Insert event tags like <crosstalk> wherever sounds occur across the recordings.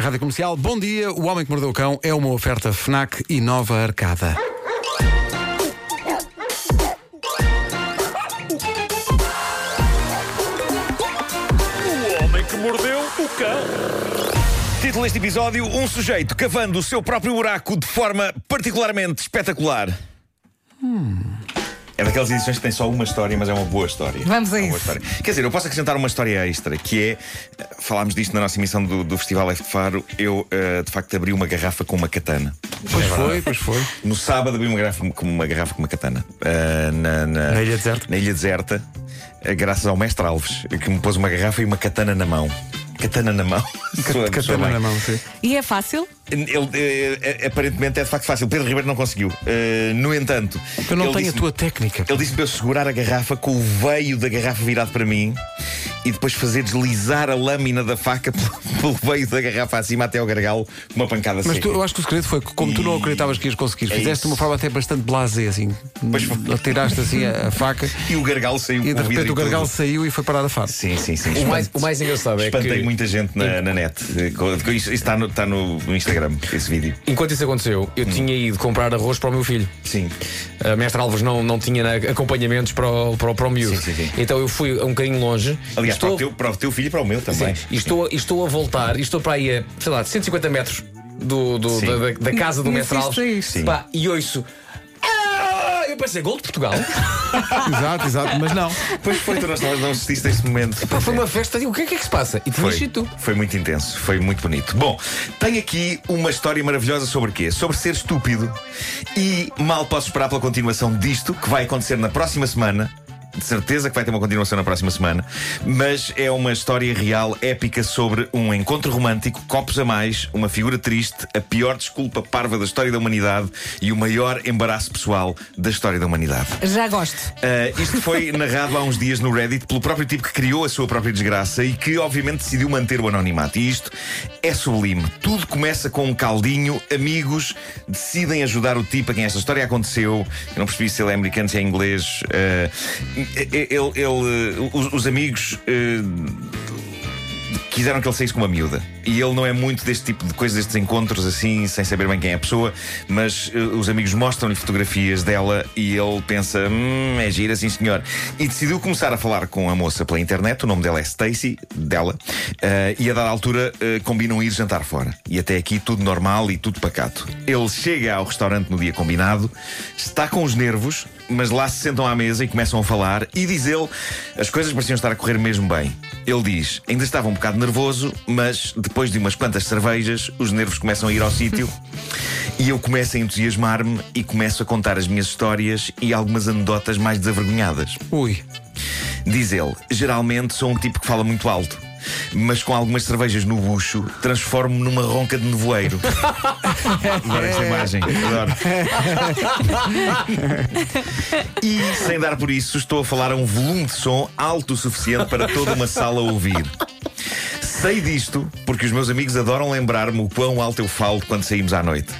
Rádio Comercial, bom dia. O Homem que Mordeu o Cão é uma oferta FNAC e nova arcada. O homem que mordeu o cão. Título deste episódio: Um sujeito cavando o seu próprio buraco de forma particularmente espetacular. É daquelas edições que tem só uma história, mas é uma boa história. Vamos a É isso. história. Quer dizer, eu posso acrescentar uma história extra, que é. eh, Falámos disto na nossa emissão do, do Festival F de Faro. Eu, eh, de facto, abri uma garrafa com uma katana. Pois foi, pois foi. No sábado abri uma garrafa com uma, garrafa com uma katana. Eh, na, na- Na Ilha Deserta? Na Ilha Deserta, graças ao mestre Alves, que me pôs uma garrafa e uma katana na mão. Katana na mão. <laughs> Soa- soa Catana bem. na mão, sim. E é fácil? Ele, eh, eh, aparentemente é de facto fácil. Pedro Ribeiro não conseguiu. Eh, no entanto, Eu não ele tenho a disse-me- tua técnica. Ele disse para eu segurar a garrafa com o veio da garrafa virado para mim e depois fazer deslizar a lâmina da faca <laughs> pelo, veio da garrafa acima até ao gargalo com uma pancada Mas seca. tu- eu acho que o segredo foi que, como tu não acreditavas que ias conseguir, É fizeste isso. de uma forma até bastante blasé, assim. Pois foi. Tiraste assim a, a faca <laughs> E o gargalo saiu e de repente o tudo. gargalo saiu e foi parar a face. Sim, sim, sim. O mais, o mais engraçado é Espantei que. muita gente na, na net. Isso, isso está, no, está no, Instagram, esse vídeo. Enquanto isso aconteceu, eu tinha ido comprar arroz para o meu filho. Sim. A mestre Alves não, não tinha né, acompanhamentos para o, para, o- para o miúdo. Sim, sim, sim. Então eu fui um bocadinho longe. Aliás, estou, para, o teu, para o teu filho e para o meu também. sim, e estou, e estou a voltar, e estou para aí a, sei lá, 150 metros do, do- da, da- da casa do mestre Alves. Pá, e ouço. "Ah!" Eu pensei, gol de Portugal. <laughs> exato, exato, mas não. Pois foi, tu não, assististe a esse momento. Pá, foi uma festa. E o que é que é que se passa? E tinha Foi, tu. foi muito intenso, foi muito bonito. Bom, tenho aqui uma história maravilhosa sobre quê? Sobre ser estúpido. E mal posso esperar pela continuação disto, que vai acontecer na próxima semana. De certeza que vai ter uma continuação na próxima semana. Mas é uma história real, épica, sobre um encontro romântico, copos a mais, uma figura triste, a pior desculpa parva da história da humanidade e o maior embaraço pessoal da história da humanidade. Já gosto. Uh, isto foi <laughs> narrado há uns dias no Reddit pelo próprio tipo que criou a sua própria desgraça e que, obviamente, decidiu manter o anonimato. E isto é sublime. Tudo começa com um caldinho. Amigos decidem ajudar o tipo a quem esta história aconteceu. Eu não percebi se ele é americano, se é inglês. Uh, ele, ele, os, os amigos. uh, quiseram que ele saísse com uma miúda. E ele não é muito deste tipo de coisas, destes encontros assim, sem saber bem quem é a pessoa, mas eh, os amigos mostram-lhe fotografias dela e ele pensa: hum, é gira, sim senhor. E decidiu começar a falar com a moça pela internet, o nome dela é Stacy, dela, eh, e a dada altura eh, combinam ir jantar fora. E até aqui tudo normal e tudo pacato. Ele chega ao restaurante no dia combinado, está com os nervos, mas lá se sentam à mesa e começam a falar, e diz ele, as coisas pareciam estar a correr mesmo bem. Ele diz, ainda estava um bocado nervoso, mas depois de umas quantas cervejas, os nervos começam a ir ao sítio e eu começo a entusiasmar-me e começo a contar as minhas histórias e algumas anedotas mais desavergonhadas. Ui. Diz ele, geralmente sou um tipo que fala muito alto. Mas com algumas cervejas no bucho, transformo-me numa ronca de nevoeiro. <laughs> Adoro esta imagem. Adoro. E, sem dar por isso, estou a falar a um volume de som alto o suficiente para toda uma sala ouvir. Sei disto porque os meus amigos adoram lembrar-me o quão alto eu falo quando saímos à noite.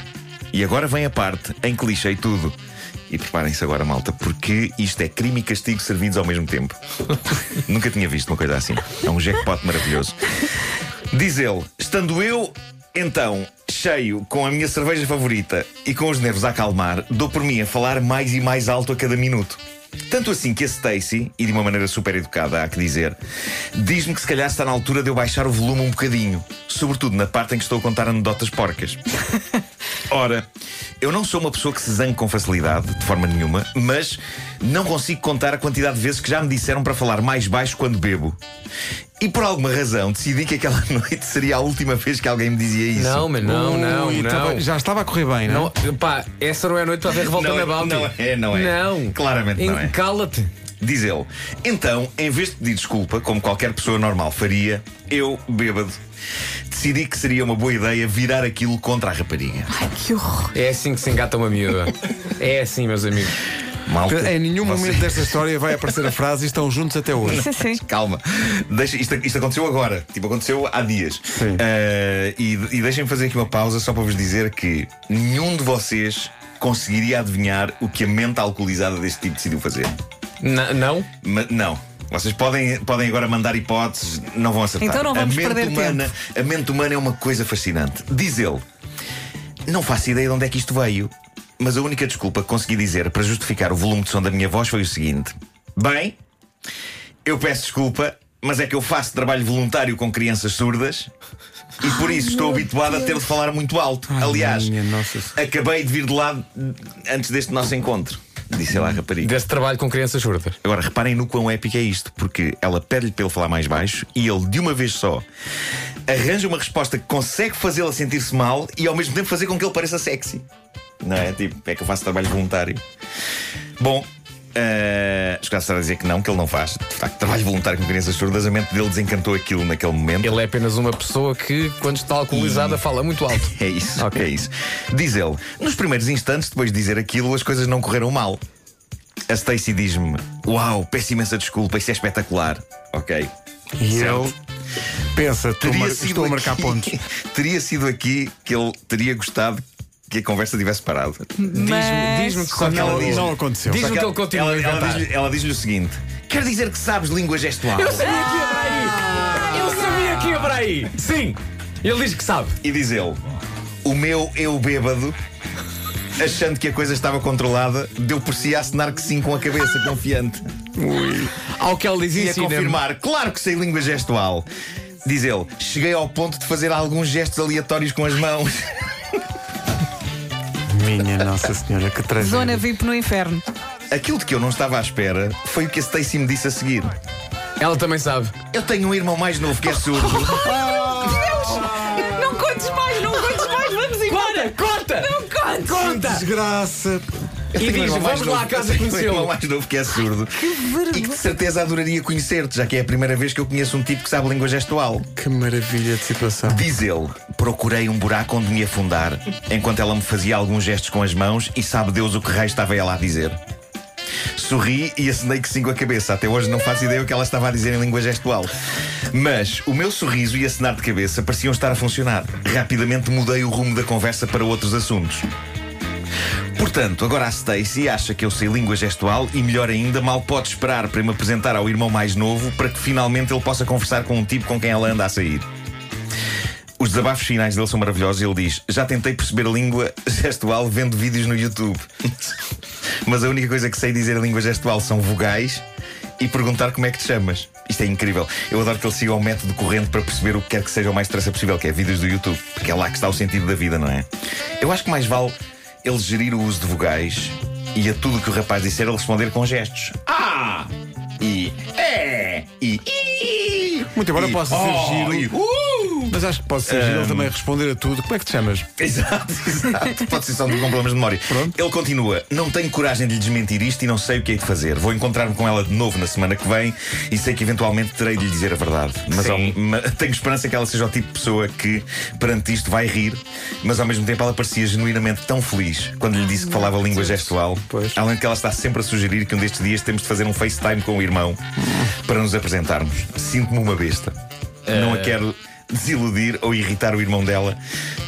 E agora vem a parte em que lixei tudo. E preparem-se agora, malta, porque isto é crime e castigo servidos ao mesmo tempo. <laughs> Nunca tinha visto uma coisa assim. É um jackpot maravilhoso. Diz ele: estando eu, então, cheio, com a minha cerveja favorita e com os nervos a acalmar, dou por mim a falar mais e mais alto a cada minuto. Tanto assim que a Stacy, e de uma maneira super educada, há que dizer, diz-me que se calhar está na altura de eu baixar o volume um bocadinho, sobretudo na parte em que estou a contar anedotas porcas. <laughs> Ora, eu não sou uma pessoa que se zangue com facilidade, de forma nenhuma, mas não consigo contar a quantidade de vezes que já me disseram para falar mais baixo quando bebo. E por alguma razão decidi que aquela <laughs> noite seria a última vez que alguém me dizia isso. Não, mas não, não, Ui, não. tava- já estava a correr bem, não? Não, pá, essa não é a noite para ver revolta é- na Bounty. não é, não é. Não. Claramente não é. Cala-te. Diz ele. Então, em vez de pedir desculpa, como qualquer pessoa normal faria, eu, bêbado, decidi que seria uma boa ideia virar aquilo contra a rapariga. Ai, que horror. É assim que se engata uma miúda. É assim, meus amigos. Malta, Em nenhum você- momento desta história vai aparecer a frase e estão juntos até hoje. Sim, sim. Calma, Deixa, isto, isto aconteceu agora, tipo, aconteceu há dias. Eh, e e deixem-me fazer aqui uma pausa só para vos dizer que nenhum de vocês conseguiria adivinhar o que a mente alcoolizada deste tipo decidiu fazer. N- não? Ma- não. Vocês podem, podem agora mandar hipóteses, não vão acertar. Então não vamos a mente perder humana, A mente humana é uma coisa fascinante. Diz ele: Não faço ideia de onde é que isto veio, mas a única desculpa que consegui dizer para justificar o volume de som da minha voz foi o seguinte: Bem, eu peço desculpa, mas é que eu faço trabalho voluntário com crianças surdas. E por isso estou habituado a ter de falar muito alto. Ai, Aliás, acabei de vir de lá antes deste nosso encontro. Disse ela à rapariga. Desse trabalho com crianças surdas. Agora reparem no quão épico é isto, porque ela pede-lhe para ele falar mais baixo e ele, de uma vez só, arranja uma resposta que consegue fazê-la sentir-se mal e ao mesmo tempo fazer com que ele pareça sexy. Não é? Tipo, é que eu faço trabalho voluntário. Bom. Uh, estou a dizer que não, que ele não faz. De facto, trabalho voluntário com crianças surdas, a mente dele desencantou aquilo naquele momento. Ele é apenas uma pessoa que, quando está alcoolizada, fala muito alto. <laughs> É isso, Ok. é isso. Diz ele, nos primeiros instantes, depois de dizer aquilo, as coisas não correram mal. A Stacy diz-me: Uau, peço imensa desculpa, isso é espetacular. Ok. E Certo. ele pensa, estou, a mar- estou a marcar aqui, pontos. <laughs> teria sido aqui que ele teria gostado que a conversa tivesse parado. Diz-me diz-me que Só que ela Não, diz- não aconteceu. Diz-me que ele continua ela, ela diz-lhe- diz-lhe o seguinte: Quer dizer que sabes língua gestual? Eu sabia que ia para aí! Eu sabia que ia para aí! Sim! Ele diz que sabe. E diz ele: O meu eu bêbado, achando que a coisa estava controlada, deu por si a acenar que sim com a cabeça, confiante. Ao que ele diz E a confirmar: Claro que sei língua gestual. Diz ele: Cheguei ao ponto de fazer alguns gestos aleatórios com as mãos. <laughs> Minha Nossa Senhora, que tragédia. Zona VIP no inferno. Aquilo de que eu não estava à espera foi o que a Stacy me disse a seguir. Ela também sabe. Eu tenho um irmão mais novo que é surdo. <laughs> Não contes mais, não contes mais, vamos embora. Corta! Não contes. Conta! Desgraça. E diz: vamos lá à casa um <laughs> conhecê-lo. mais novo que é surdo. E que de certeza adoraria conhecer-te, já que é a primeira vez que eu conheço um tipo que sabe língua gestual. Que maravilha de situação. Diz ele: Procurei um buraco onde me afundar, enquanto ela me fazia alguns gestos com as mãos, e sabe Deus o que raio estava ela a dizer. Sorri e acenei que sim com a cabeça. Até hoje não faço ideia o que ela estava a dizer em língua gestual. Mas o meu sorriso e acenar de cabeça pareciam estar a funcionar. Rapidamente mudei o rumo da conversa para outros assuntos. Portanto, agora a Stacy acha que eu sei língua gestual e, melhor ainda, mal pode esperar para me apresentar ao irmão mais novo para que finalmente ele possa conversar com um tipo com quem ela anda a sair. Os desabafos finais dele são maravilhosos. Ele diz: Já tentei perceber a língua gestual vendo vídeos no YouTube. <laughs> Mas a única coisa que sei dizer em língua gestual são vogais e perguntar como é que te chamas. Isto é incrível. Eu adoro que ele siga o método corrente para perceber o que quer que seja o mais traça possível, que é vídeos do YouTube. Porque é lá que está o sentido da vida, não é? Eu acho que mais vale ele gerir o uso de vogais e a tudo que o rapaz disser ele responder com gestos. Ah! E é! E. Muito embora e, possa ser oh, giro. e, uh! Mas acho que pode ser giro ele também responder a tudo. Como é que te chamas? Exato, <laughs> exato. Pode ser só com problemas de memória. Pronto. Ele continua: Não tenho coragem de lhe desmentir isto e não sei o que é de fazer. Vou encontrar-me com ela de novo na semana que vem e sei que eventualmente terei de lhe dizer a verdade. Mas, ao- ma- tenho esperança que ela seja o tipo de pessoa que, perante isto, vai rir, mas ao mesmo tempo ela parecia genuinamente tão feliz quando lhe disse que falava língua gestual. Pois. Além de que ela está sempre a sugerir que um destes dias temos de fazer um FaceTime com o irmão para nos apresentarmos. Sinto-me uma besta. Não a quero desiludir ou irritar o irmão dela,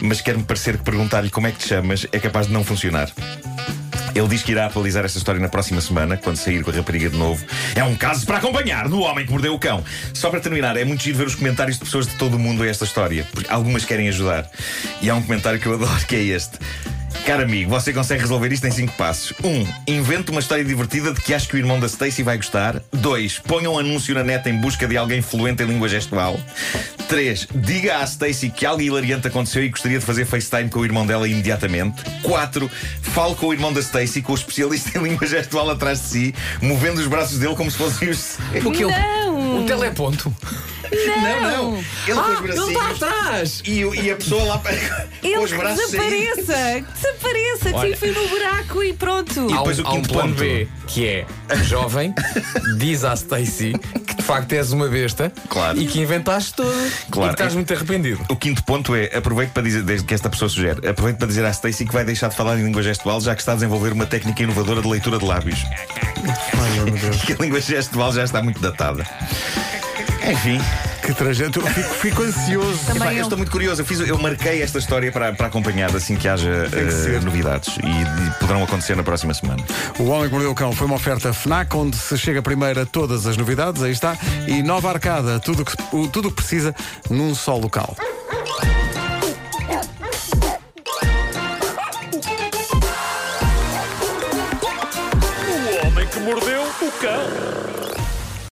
mas quero-me parecer que perguntar-lhe como é que te chamas é capaz de não funcionar. Ele diz que irá atualizar esta história na próxima semana, quando sair com a rapariga de novo. É um caso para acompanhar do homem que mordeu o cão. Só para terminar, é muito giro ver os comentários de pessoas de todo o mundo a esta história, porque algumas querem ajudar. E há um comentário que eu <laughs> adoro que é este. Caro amigo, você consegue resolver isto em 5 passos. 1. Um, invente uma história divertida de que acho que o irmão da Stacy vai gostar. 2. Ponha um anúncio na net em busca de alguém fluente em língua gestual. 3. Diga à Stacy que algo hilariante aconteceu e gostaria de fazer FaceTime com o irmão dela imediatamente. 4. Fale com o irmão da Stacy, com o especialista em <laughs> língua gestual atrás de si, movendo os braços dele como se fossem os. O que ele- Não. O teleponto. Não, não. Ele com os Ah, ele está atrás! E, e a pessoa lá com Ele os que braços desapareça, desapareça, que Olha. se enfie no buraco e pronto. Há depois um, o há um quinto plano ponto. B, que é jovem, diz à Stacy que de facto és uma besta Claro. e que inventaste tudo Claro. e que estás muito arrependido. O quinto ponto é, aproveito para dizer, desde que esta pessoa sugere, aproveito para dizer à Stacy que vai deixar de falar em língua gestual, já que está a desenvolver uma técnica inovadora de leitura de lábios. Ai, meu Deus. <laughs> Que a língua gestual já está muito datada. Enfim, Que trajeto. Eu Fico, fico ansioso. Epá, Também eu eu. estou muito curioso. Eu, fiz, eu marquei esta história para, para acompanhar assim que haja que ser. novidades e, e poderão acontecer na próxima semana. O Homem que Mordeu o Cão foi uma oferta FNAC, onde se chega primeiro a todas as novidades, aí está. E nova arcada, tudo o que, o- tudo o que precisa num só local.